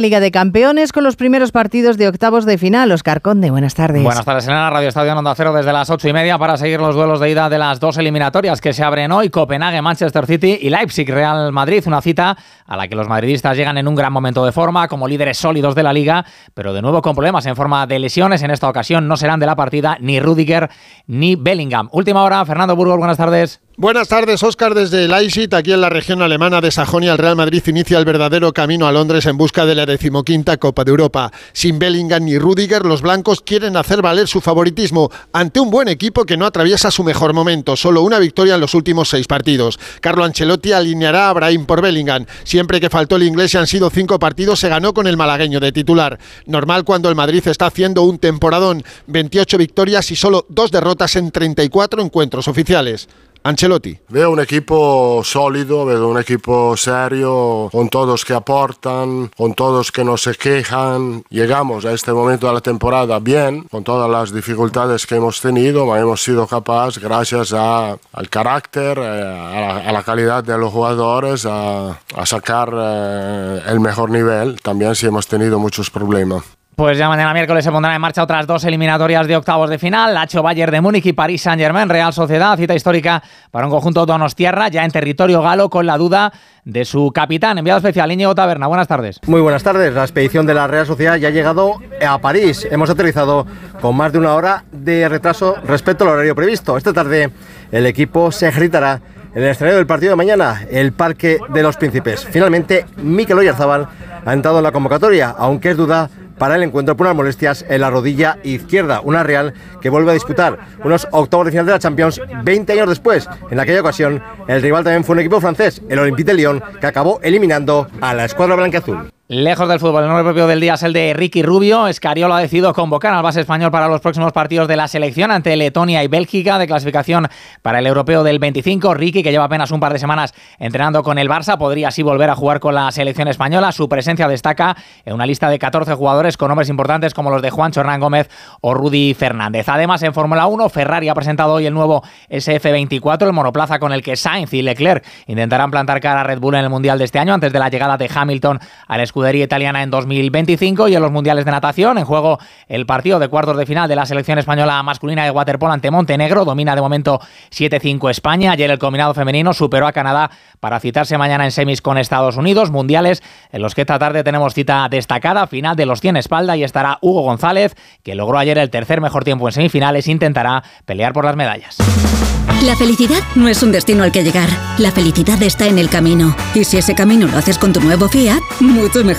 Liga de Campeones con los primeros partidos de octavos de final. Oscar Conde, buenas tardes. Buenas tardes, en la Radio Estadio Onda Cero desde las ocho y media para seguir los duelos de ida de las dos eliminatorias que se abren hoy: Copenhague, Manchester City y Leipzig, Real Madrid. Una cita a la que los madridistas llegan en un gran momento de forma, como líderes sólidos de la liga, pero de nuevo con problemas en forma de lesiones. En esta ocasión no serán de la partida ni Rudiger ni Bellingham. Última hora, Fernando Burgos, buenas tardes. Buenas tardes, Óscar, desde Leipzig, aquí en la región alemana de Sajonia, el Real Madrid inicia el verdadero camino a Londres en busca de la decimoquinta Copa de Europa. Sin Bellingham ni Rudiger, los blancos quieren hacer valer su favoritismo ante un buen equipo que no atraviesa su mejor momento, solo una victoria en los últimos seis partidos. Carlo Ancelotti alineará a Brahim por Bellingham. Siempre que faltó el inglés y han sido cinco partidos, se ganó con el malagueño de titular. Normal cuando el Madrid está haciendo un temporadón, 28 victorias y solo dos derrotas en 34 encuentros oficiales. Ancelotti. Veo un equipo sólido, veo un equipo serio, con todos que aportan, con todos que no se quejan. Llegamos a este momento de la temporada bien, con todas las dificultades que hemos tenido, hemos sido capaces, gracias a, al carácter, eh, a la, a la, calidad de los jugadores, a, a sacar eh, el mejor nivel. También si hemos tenido muchos problemas. Pues ya mañana miércoles se pondrán en marcha otras dos eliminatorias de octavos de final, Lacho Bayern de Múnich y París Saint-Germain, Real Sociedad, cita histórica para un conjunto Donostierra, ya en territorio galo, con la duda de su capitán, enviado especial Íñigo Taberna. Buenas tardes. Muy buenas tardes. La expedición de la Real Sociedad ya ha llegado a París. Hemos aterrizado con más de una hora de retraso respecto al horario previsto. Esta tarde el equipo se ejercitará en el escenario del partido de mañana, el Parque de los Príncipes. Finalmente, Mikel Oyarzabal ha entrado en la convocatoria, aunque es duda para el encuentro por unas molestias en la rodilla izquierda. Una Real que vuelve a disputar unos octavos de final de la Champions 20 años después. En aquella ocasión, el rival también fue un equipo francés, el Olympique de Lyon, que acabó eliminando a la escuadra blanqueazul. Lejos del fútbol, el nombre propio del día es el de Ricky Rubio. Escariolo ha decidido convocar al base español para los próximos partidos de la selección ante Letonia y Bélgica de clasificación para el europeo del 25. Ricky, que lleva apenas un par de semanas entrenando con el Barça, podría así volver a jugar con la selección española. Su presencia destaca en una lista de 14 jugadores con nombres importantes como los de Juan Hernán Gómez o Rudy Fernández. Además, en Fórmula 1, Ferrari ha presentado hoy el nuevo SF24, el monoplaza con el que Sainz y Leclerc intentarán plantar cara a Red Bull en el Mundial de este año antes de la llegada de Hamilton al escudo escudería italiana en 2025 y en los mundiales de natación. En juego el partido de cuartos de final de la selección española masculina de waterpolo ante Montenegro. Domina de momento 7-5 España. Ayer el combinado femenino superó a Canadá para citarse mañana en semis con Estados Unidos. Mundiales en los que esta tarde tenemos cita destacada. Final de los 100 espalda y estará Hugo González, que logró ayer el tercer mejor tiempo en semifinales. Intentará pelear por las medallas. La felicidad no es un destino al que llegar. La felicidad está en el camino. Y si ese camino lo haces con tu nuevo Fiat, mucho mejor.